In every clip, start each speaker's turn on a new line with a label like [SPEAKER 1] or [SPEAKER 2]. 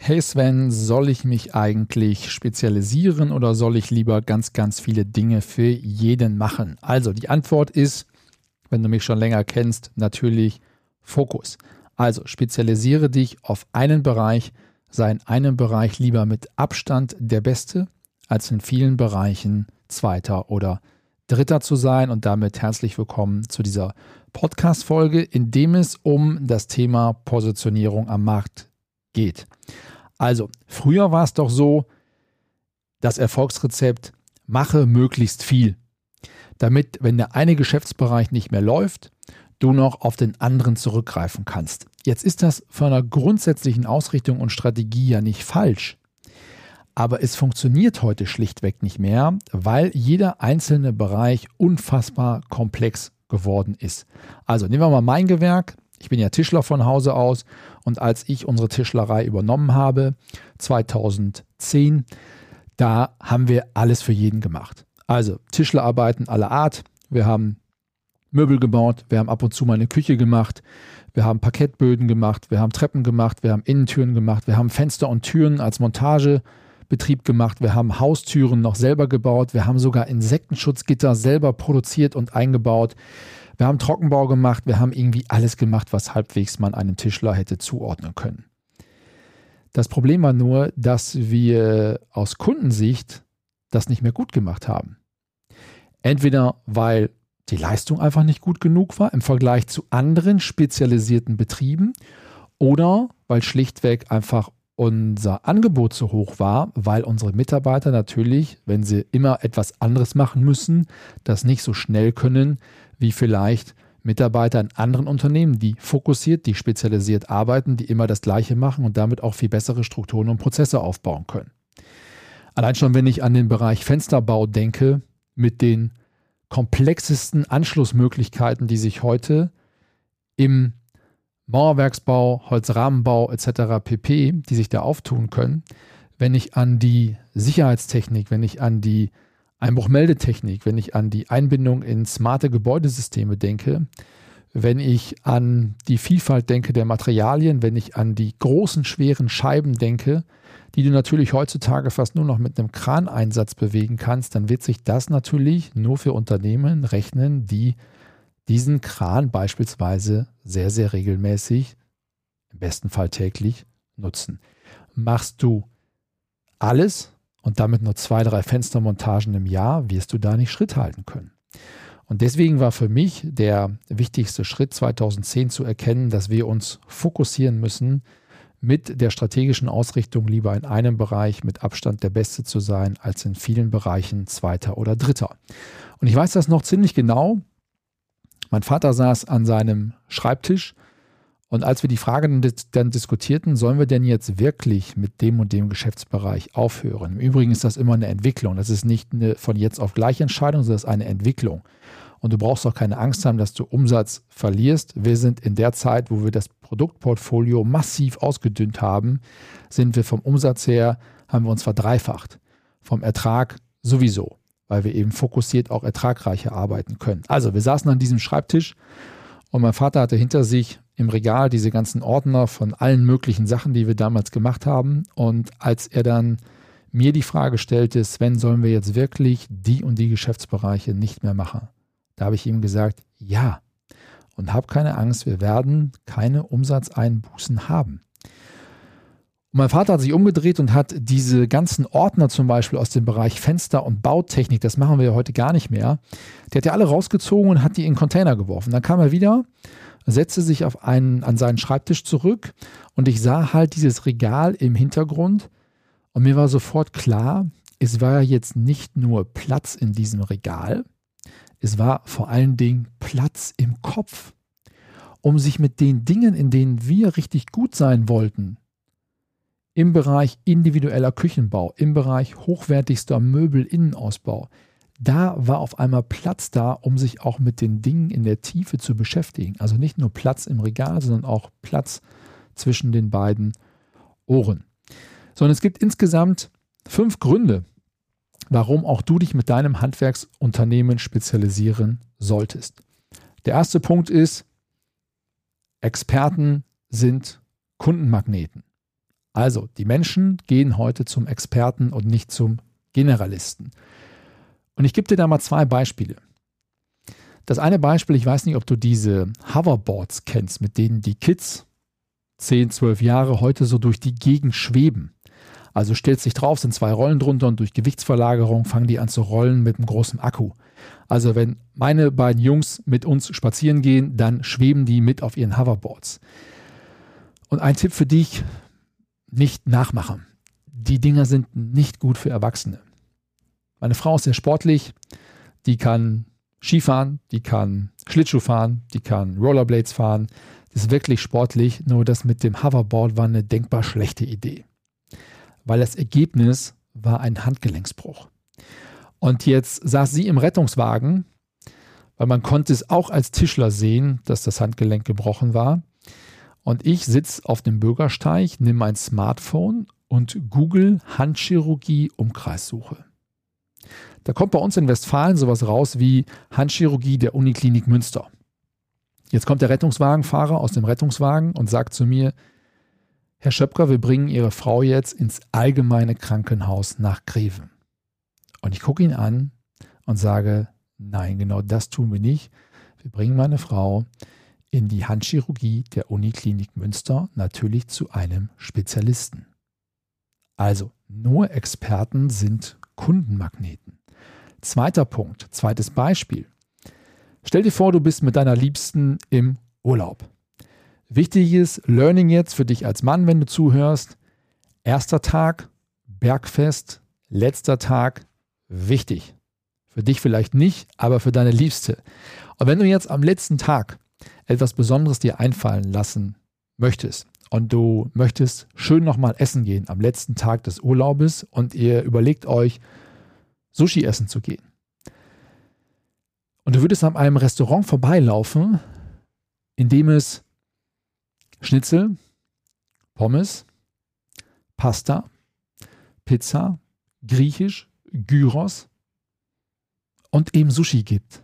[SPEAKER 1] Hey Sven, soll ich mich eigentlich spezialisieren oder soll ich lieber ganz, ganz viele Dinge für jeden machen? Also die Antwort ist, wenn du mich schon länger kennst, natürlich Fokus. Also spezialisiere dich auf einen Bereich, sei in einem Bereich lieber mit Abstand der Beste, als in vielen Bereichen Zweiter oder Dritter zu sein. Und damit herzlich willkommen zu dieser Podcast-Folge, in dem es um das Thema Positionierung am Markt geht. Also, früher war es doch so, das Erfolgsrezept, mache möglichst viel, damit, wenn der eine Geschäftsbereich nicht mehr läuft, du noch auf den anderen zurückgreifen kannst. Jetzt ist das von einer grundsätzlichen Ausrichtung und Strategie ja nicht falsch. Aber es funktioniert heute schlichtweg nicht mehr, weil jeder einzelne Bereich unfassbar komplex geworden ist. Also nehmen wir mal mein Gewerk. Ich bin ja Tischler von Hause aus und als ich unsere Tischlerei übernommen habe, 2010, da haben wir alles für jeden gemacht. Also Tischlerarbeiten aller Art. Wir haben Möbel gebaut, wir haben ab und zu mal eine Küche gemacht, wir haben Parkettböden gemacht, wir haben Treppen gemacht, wir haben Innentüren gemacht, wir haben Fenster und Türen als Montagebetrieb gemacht, wir haben Haustüren noch selber gebaut, wir haben sogar Insektenschutzgitter selber produziert und eingebaut. Wir haben Trockenbau gemacht, wir haben irgendwie alles gemacht, was halbwegs man einem Tischler hätte zuordnen können. Das Problem war nur, dass wir aus Kundensicht das nicht mehr gut gemacht haben. Entweder weil die Leistung einfach nicht gut genug war im Vergleich zu anderen spezialisierten Betrieben oder weil schlichtweg einfach unser Angebot so hoch war, weil unsere Mitarbeiter natürlich, wenn sie immer etwas anderes machen müssen, das nicht so schnell können wie vielleicht Mitarbeiter in anderen Unternehmen, die fokussiert, die spezialisiert arbeiten, die immer das Gleiche machen und damit auch viel bessere Strukturen und Prozesse aufbauen können. Allein schon, wenn ich an den Bereich Fensterbau denke, mit den komplexesten Anschlussmöglichkeiten, die sich heute im Mauerwerksbau, Holzrahmenbau etc. pp, die sich da auftun können, wenn ich an die Sicherheitstechnik, wenn ich an die Einbruchmeldetechnik, wenn ich an die Einbindung in smarte Gebäudesysteme denke, wenn ich an die Vielfalt denke der Materialien, wenn ich an die großen, schweren Scheiben denke, die du natürlich heutzutage fast nur noch mit einem Kraneinsatz bewegen kannst, dann wird sich das natürlich nur für Unternehmen rechnen, die diesen Kran beispielsweise sehr, sehr regelmäßig, im besten Fall täglich, nutzen. Machst du alles, und damit nur zwei, drei Fenstermontagen im Jahr, wirst du da nicht Schritt halten können. Und deswegen war für mich der wichtigste Schritt 2010 zu erkennen, dass wir uns fokussieren müssen, mit der strategischen Ausrichtung lieber in einem Bereich mit Abstand der Beste zu sein, als in vielen Bereichen Zweiter oder Dritter. Und ich weiß das noch ziemlich genau. Mein Vater saß an seinem Schreibtisch und als wir die Frage dann diskutierten, sollen wir denn jetzt wirklich mit dem und dem Geschäftsbereich aufhören? Im Übrigen ist das immer eine Entwicklung. Das ist nicht eine von jetzt auf gleich Entscheidung, sondern das ist eine Entwicklung. Und du brauchst auch keine Angst haben, dass du Umsatz verlierst. Wir sind in der Zeit, wo wir das Produktportfolio massiv ausgedünnt haben, sind wir vom Umsatz her, haben wir uns verdreifacht. Vom Ertrag sowieso, weil wir eben fokussiert auch ertragreicher arbeiten können. Also wir saßen an diesem Schreibtisch und mein Vater hatte hinter sich im Regal diese ganzen Ordner von allen möglichen Sachen, die wir damals gemacht haben. Und als er dann mir die Frage stellte, Sven, sollen wir jetzt wirklich die und die Geschäftsbereiche nicht mehr machen? Da habe ich ihm gesagt, ja. Und hab keine Angst, wir werden keine Umsatzeinbußen haben. Und mein Vater hat sich umgedreht und hat diese ganzen Ordner zum Beispiel aus dem Bereich Fenster und Bautechnik, das machen wir ja heute gar nicht mehr, der hat ja alle rausgezogen und hat die in Container geworfen. Dann kam er wieder setzte sich auf einen, an seinen Schreibtisch zurück und ich sah halt dieses Regal im Hintergrund und mir war sofort klar, es war jetzt nicht nur Platz in diesem Regal, es war vor allen Dingen Platz im Kopf, um sich mit den Dingen, in denen wir richtig gut sein wollten, im Bereich individueller Küchenbau, im Bereich hochwertigster Möbelinnenausbau, da war auf einmal Platz da, um sich auch mit den Dingen in der Tiefe zu beschäftigen. Also nicht nur Platz im Regal, sondern auch Platz zwischen den beiden Ohren. Sondern es gibt insgesamt fünf Gründe, warum auch du dich mit deinem Handwerksunternehmen spezialisieren solltest. Der erste Punkt ist, Experten sind Kundenmagneten. Also die Menschen gehen heute zum Experten und nicht zum Generalisten. Und ich gebe dir da mal zwei Beispiele. Das eine Beispiel, ich weiß nicht, ob du diese Hoverboards kennst, mit denen die Kids 10, 12 Jahre heute so durch die Gegend schweben. Also stellt sich drauf, sind zwei Rollen drunter und durch Gewichtsverlagerung fangen die an zu rollen mit einem großen Akku. Also wenn meine beiden Jungs mit uns spazieren gehen, dann schweben die mit auf ihren Hoverboards. Und ein Tipp für dich, nicht nachmachen. Die Dinger sind nicht gut für Erwachsene. Meine Frau ist sehr sportlich. Die kann Skifahren, die kann Schlittschuh fahren, die kann Rollerblades fahren. Das ist wirklich sportlich. Nur das mit dem Hoverboard war eine denkbar schlechte Idee. Weil das Ergebnis war ein Handgelenksbruch. Und jetzt saß sie im Rettungswagen, weil man konnte es auch als Tischler sehen, dass das Handgelenk gebrochen war. Und ich sitze auf dem Bürgersteig, nehme mein Smartphone und google Handchirurgie Umkreissuche. Da kommt bei uns in Westfalen sowas raus wie Handchirurgie der Uniklinik Münster. Jetzt kommt der Rettungswagenfahrer aus dem Rettungswagen und sagt zu mir, Herr Schöpker, wir bringen Ihre Frau jetzt ins allgemeine Krankenhaus nach Greven. Und ich gucke ihn an und sage, nein, genau das tun wir nicht. Wir bringen meine Frau in die Handchirurgie der Uniklinik Münster, natürlich zu einem Spezialisten. Also, nur Experten sind Kundenmagneten. Zweiter Punkt, zweites Beispiel. Stell dir vor, du bist mit deiner Liebsten im Urlaub. Wichtiges Learning jetzt für dich als Mann, wenn du zuhörst. Erster Tag, Bergfest, letzter Tag, wichtig. Für dich vielleicht nicht, aber für deine Liebste. Und wenn du jetzt am letzten Tag etwas Besonderes dir einfallen lassen möchtest und du möchtest schön nochmal essen gehen am letzten Tag des Urlaubes und ihr überlegt euch, Sushi essen zu gehen. Und du würdest an einem Restaurant vorbeilaufen, in dem es Schnitzel, Pommes, Pasta, Pizza, Griechisch, Gyros und eben Sushi gibt.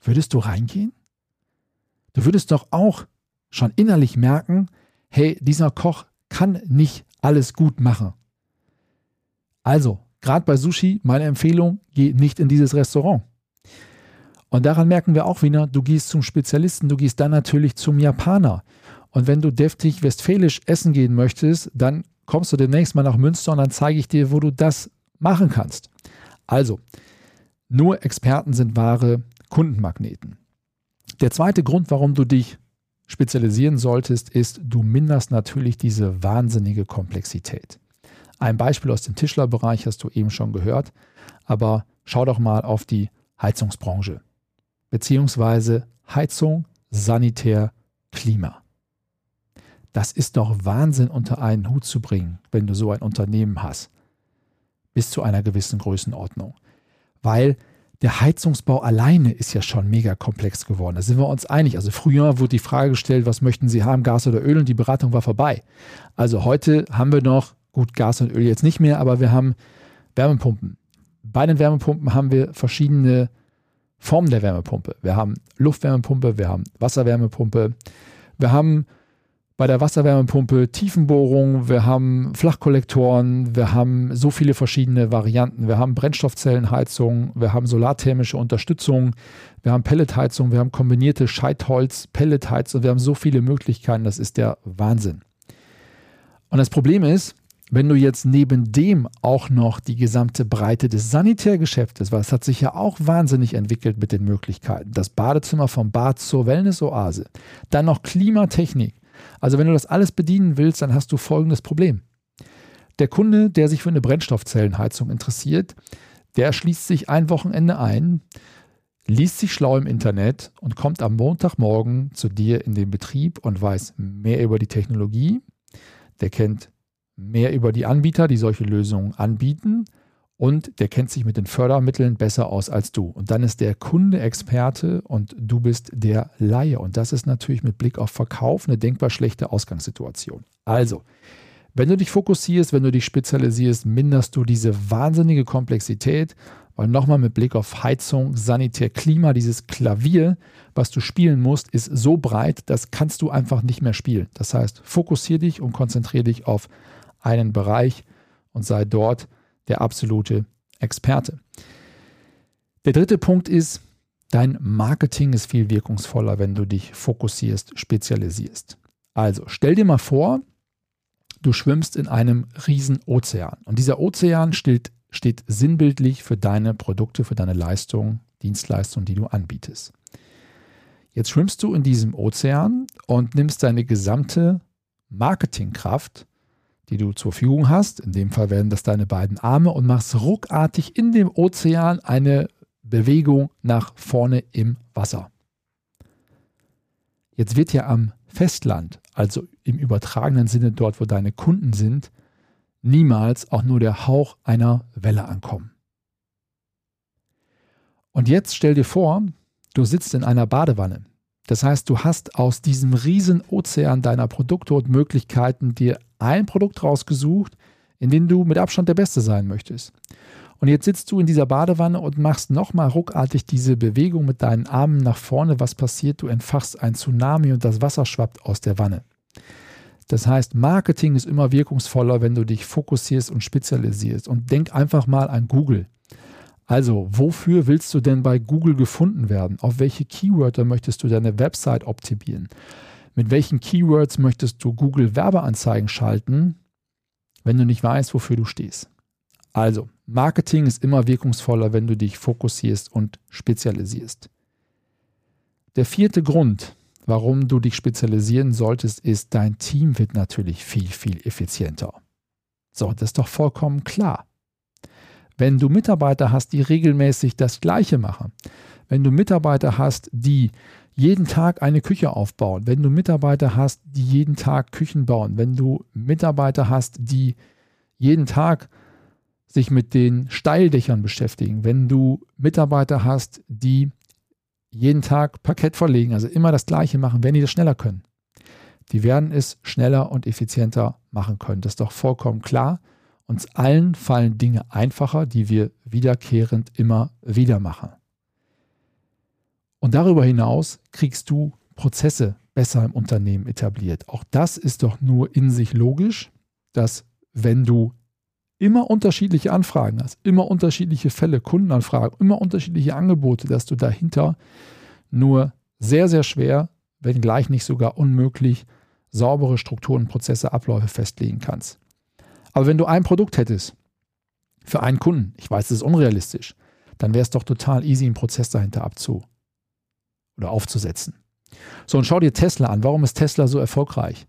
[SPEAKER 1] Würdest du reingehen? Du würdest doch auch schon innerlich merken, hey, dieser Koch kann nicht alles gut machen. Also, Gerade bei Sushi, meine Empfehlung, geh nicht in dieses Restaurant. Und daran merken wir auch wieder, du gehst zum Spezialisten, du gehst dann natürlich zum Japaner. Und wenn du deftig westfälisch essen gehen möchtest, dann kommst du demnächst mal nach Münster und dann zeige ich dir, wo du das machen kannst. Also, nur Experten sind wahre Kundenmagneten. Der zweite Grund, warum du dich spezialisieren solltest, ist, du minderst natürlich diese wahnsinnige Komplexität. Ein Beispiel aus dem Tischlerbereich hast du eben schon gehört, aber schau doch mal auf die Heizungsbranche, beziehungsweise Heizung, Sanitär, Klima. Das ist doch Wahnsinn unter einen Hut zu bringen, wenn du so ein Unternehmen hast, bis zu einer gewissen Größenordnung. Weil der Heizungsbau alleine ist ja schon mega komplex geworden. Da sind wir uns einig. Also früher wurde die Frage gestellt, was möchten Sie haben, Gas oder Öl? Und die Beratung war vorbei. Also heute haben wir noch Gut, Gas und Öl jetzt nicht mehr, aber wir haben Wärmepumpen. Bei den Wärmepumpen haben wir verschiedene Formen der Wärmepumpe. Wir haben Luftwärmepumpe, wir haben Wasserwärmepumpe, wir haben bei der Wasserwärmepumpe Tiefenbohrung, wir haben Flachkollektoren, wir haben so viele verschiedene Varianten. Wir haben Brennstoffzellenheizung, wir haben solarthermische Unterstützung, wir haben Pelletheizung, wir haben kombinierte Scheitholz-Pelletheizung, wir haben so viele Möglichkeiten, das ist der Wahnsinn. Und das Problem ist, wenn du jetzt neben dem auch noch die gesamte Breite des Sanitärgeschäftes, weil es hat sich ja auch wahnsinnig entwickelt mit den Möglichkeiten, das Badezimmer vom Bad zur Wellnessoase, dann noch Klimatechnik. Also wenn du das alles bedienen willst, dann hast du folgendes Problem. Der Kunde, der sich für eine Brennstoffzellenheizung interessiert, der schließt sich ein Wochenende ein, liest sich schlau im Internet und kommt am Montagmorgen zu dir in den Betrieb und weiß mehr über die Technologie. Der kennt mehr über die Anbieter, die solche Lösungen anbieten und der kennt sich mit den Fördermitteln besser aus als du. Und dann ist der Kunde Experte und du bist der Laie. Und das ist natürlich mit Blick auf Verkauf eine denkbar schlechte Ausgangssituation. Also, wenn du dich fokussierst, wenn du dich spezialisierst, minderst du diese wahnsinnige Komplexität, weil nochmal mit Blick auf Heizung, Sanitär, Klima, dieses Klavier, was du spielen musst, ist so breit, das kannst du einfach nicht mehr spielen. Das heißt, fokussiere dich und konzentriere dich auf einen Bereich und sei dort der absolute Experte. Der dritte Punkt ist, dein Marketing ist viel wirkungsvoller, wenn du dich fokussierst, spezialisierst. Also stell dir mal vor, du schwimmst in einem riesen Ozean und dieser Ozean steht, steht sinnbildlich für deine Produkte, für deine Leistungen, Dienstleistungen, die du anbietest. Jetzt schwimmst du in diesem Ozean und nimmst deine gesamte Marketingkraft die du zur Verfügung hast. In dem Fall werden das deine beiden Arme und machst ruckartig in dem Ozean eine Bewegung nach vorne im Wasser. Jetzt wird ja am Festland, also im übertragenen Sinne dort, wo deine Kunden sind, niemals auch nur der Hauch einer Welle ankommen. Und jetzt stell dir vor, du sitzt in einer Badewanne. Das heißt, du hast aus diesem riesen Ozean deiner Produkte und Möglichkeiten dir ein Produkt rausgesucht, in dem du mit Abstand der Beste sein möchtest. Und jetzt sitzt du in dieser Badewanne und machst nochmal ruckartig diese Bewegung mit deinen Armen nach vorne. Was passiert? Du entfachst ein Tsunami und das Wasser schwappt aus der Wanne. Das heißt, Marketing ist immer wirkungsvoller, wenn du dich fokussierst und spezialisierst. Und denk einfach mal an Google. Also, wofür willst du denn bei Google gefunden werden? Auf welche Keywörter möchtest du deine Website optimieren? Mit welchen Keywords möchtest du Google Werbeanzeigen schalten, wenn du nicht weißt, wofür du stehst? Also, Marketing ist immer wirkungsvoller, wenn du dich fokussierst und spezialisierst. Der vierte Grund, warum du dich spezialisieren solltest, ist, dein Team wird natürlich viel, viel effizienter. So, das ist doch vollkommen klar. Wenn du Mitarbeiter hast, die regelmäßig das Gleiche machen, wenn du Mitarbeiter hast, die jeden Tag eine Küche aufbauen, wenn du Mitarbeiter hast, die jeden Tag Küchen bauen, wenn du Mitarbeiter hast, die jeden Tag sich mit den Steildächern beschäftigen, wenn du Mitarbeiter hast, die jeden Tag Parkett verlegen, also immer das Gleiche machen, wenn die das schneller können. Die werden es schneller und effizienter machen können. Das ist doch vollkommen klar. Uns allen fallen Dinge einfacher, die wir wiederkehrend immer wieder machen. Und darüber hinaus kriegst du Prozesse besser im Unternehmen etabliert. Auch das ist doch nur in sich logisch, dass wenn du immer unterschiedliche Anfragen hast, immer unterschiedliche Fälle, Kundenanfragen, immer unterschiedliche Angebote, dass du dahinter nur sehr, sehr schwer, wenn gleich nicht sogar unmöglich, saubere Strukturen, Prozesse, Abläufe festlegen kannst. Aber wenn du ein Produkt hättest für einen Kunden, ich weiß, das ist unrealistisch, dann wäre es doch total easy, einen Prozess dahinter abzu, oder aufzusetzen. So, und schau dir Tesla an. Warum ist Tesla so erfolgreich?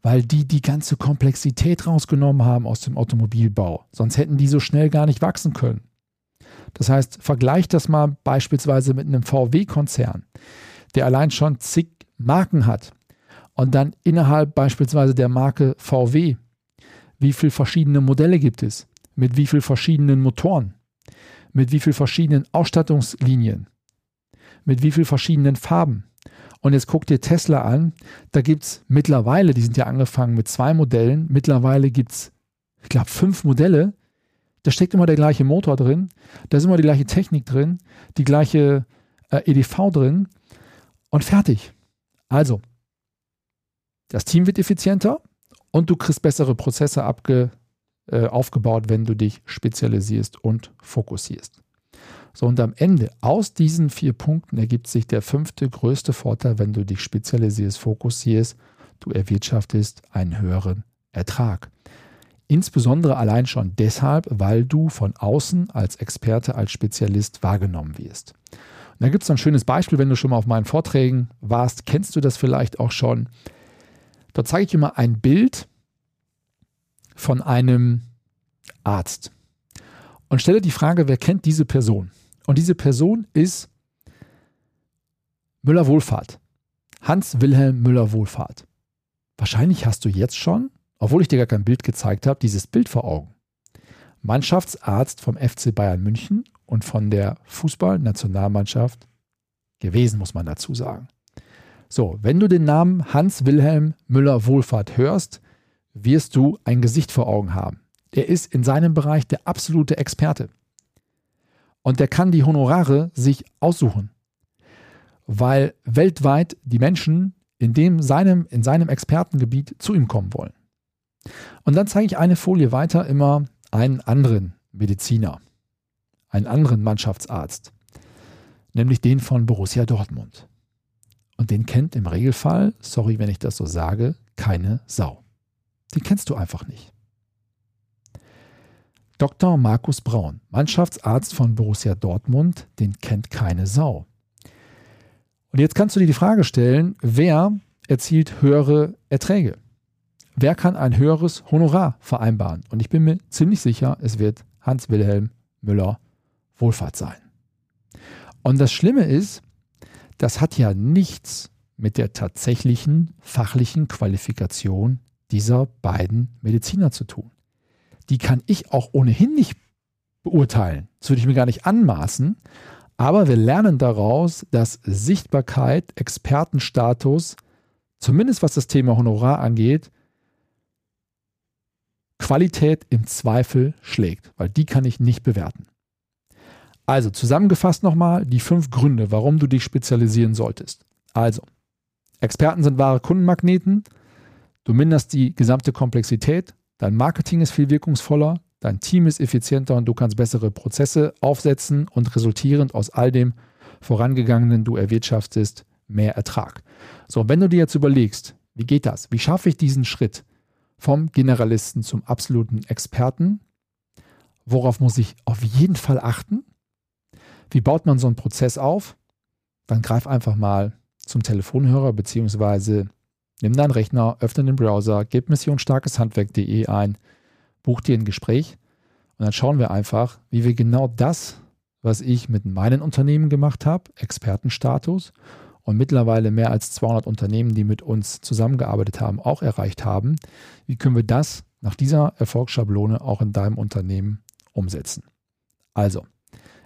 [SPEAKER 1] Weil die die ganze Komplexität rausgenommen haben aus dem Automobilbau. Sonst hätten die so schnell gar nicht wachsen können. Das heißt, vergleich das mal beispielsweise mit einem VW-Konzern, der allein schon zig Marken hat und dann innerhalb beispielsweise der Marke VW, wie viele verschiedene Modelle gibt es, mit wie vielen verschiedenen Motoren, mit wie vielen verschiedenen Ausstattungslinien, mit wie vielen verschiedenen Farben. Und jetzt guck dir Tesla an, da gibt es mittlerweile, die sind ja angefangen mit zwei Modellen, mittlerweile gibt es, ich glaube, fünf Modelle. Da steckt immer der gleiche Motor drin, da ist immer die gleiche Technik drin, die gleiche äh, EDV drin. Und fertig. Also, das Team wird effizienter und du kriegst bessere Prozesse abge, äh, aufgebaut, wenn du dich spezialisierst und fokussierst. So, und am Ende aus diesen vier Punkten ergibt sich der fünfte größte Vorteil, wenn du dich spezialisierst, fokussierst, du erwirtschaftest einen höheren Ertrag. Insbesondere allein schon deshalb, weil du von außen als Experte, als Spezialist wahrgenommen wirst. Und da gibt es ein schönes Beispiel, wenn du schon mal auf meinen Vorträgen warst, kennst du das vielleicht auch schon. Dort zeige ich mal ein Bild von einem Arzt und stelle die Frage, wer kennt diese Person? Und diese Person ist Müller-Wohlfahrt. Hans-Wilhelm Müller-Wohlfahrt. Wahrscheinlich hast du jetzt schon obwohl ich dir gar kein Bild gezeigt habe, dieses Bild vor Augen. Mannschaftsarzt vom FC Bayern München und von der Fußballnationalmannschaft gewesen, muss man dazu sagen. So, wenn du den Namen Hans-Wilhelm Müller-Wohlfahrt hörst, wirst du ein Gesicht vor Augen haben. Er ist in seinem Bereich der absolute Experte. Und der kann die Honorare sich aussuchen, weil weltweit die Menschen in, dem seinem, in seinem Expertengebiet zu ihm kommen wollen. Und dann zeige ich eine Folie weiter immer einen anderen Mediziner, einen anderen Mannschaftsarzt, nämlich den von Borussia Dortmund. Und den kennt im Regelfall, sorry, wenn ich das so sage, keine Sau. Den kennst du einfach nicht. Dr. Markus Braun, Mannschaftsarzt von Borussia Dortmund, den kennt keine Sau. Und jetzt kannst du dir die Frage stellen, wer erzielt höhere Erträge? Wer kann ein höheres Honorar vereinbaren? Und ich bin mir ziemlich sicher, es wird Hans-Wilhelm Müller Wohlfahrt sein. Und das Schlimme ist, das hat ja nichts mit der tatsächlichen fachlichen Qualifikation dieser beiden Mediziner zu tun. Die kann ich auch ohnehin nicht beurteilen. Das würde ich mir gar nicht anmaßen. Aber wir lernen daraus, dass Sichtbarkeit, Expertenstatus, zumindest was das Thema Honorar angeht, Qualität im Zweifel schlägt, weil die kann ich nicht bewerten. Also zusammengefasst nochmal die fünf Gründe, warum du dich spezialisieren solltest. Also, Experten sind wahre Kundenmagneten, du minderst die gesamte Komplexität, dein Marketing ist viel wirkungsvoller, Dein Team ist effizienter und du kannst bessere Prozesse aufsetzen und resultierend aus all dem vorangegangenen du erwirtschaftest mehr Ertrag. So, wenn du dir jetzt überlegst, wie geht das? Wie schaffe ich diesen Schritt vom Generalisten zum absoluten Experten? Worauf muss ich auf jeden Fall achten? Wie baut man so einen Prozess auf? Dann greif einfach mal zum Telefonhörer beziehungsweise nimm deinen Rechner, öffne den Browser, gib missionsstarkeshandwerk.de ein buch dir ein Gespräch und dann schauen wir einfach, wie wir genau das, was ich mit meinen Unternehmen gemacht habe, Expertenstatus und mittlerweile mehr als 200 Unternehmen, die mit uns zusammengearbeitet haben, auch erreicht haben. Wie können wir das nach dieser Erfolgsschablone auch in deinem Unternehmen umsetzen? Also,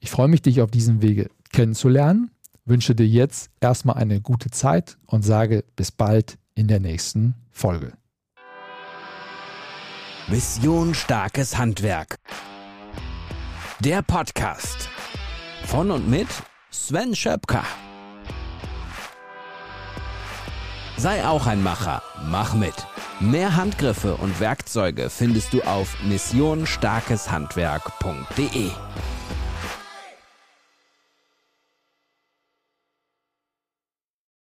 [SPEAKER 1] ich freue mich, dich auf diesem Wege kennenzulernen, wünsche dir jetzt erstmal eine gute Zeit und sage bis bald in der nächsten Folge.
[SPEAKER 2] Mission Starkes Handwerk. Der Podcast von und mit Sven Schöpker. Sei auch ein Macher, mach mit. Mehr Handgriffe und Werkzeuge findest du auf missionstarkeshandwerk.de.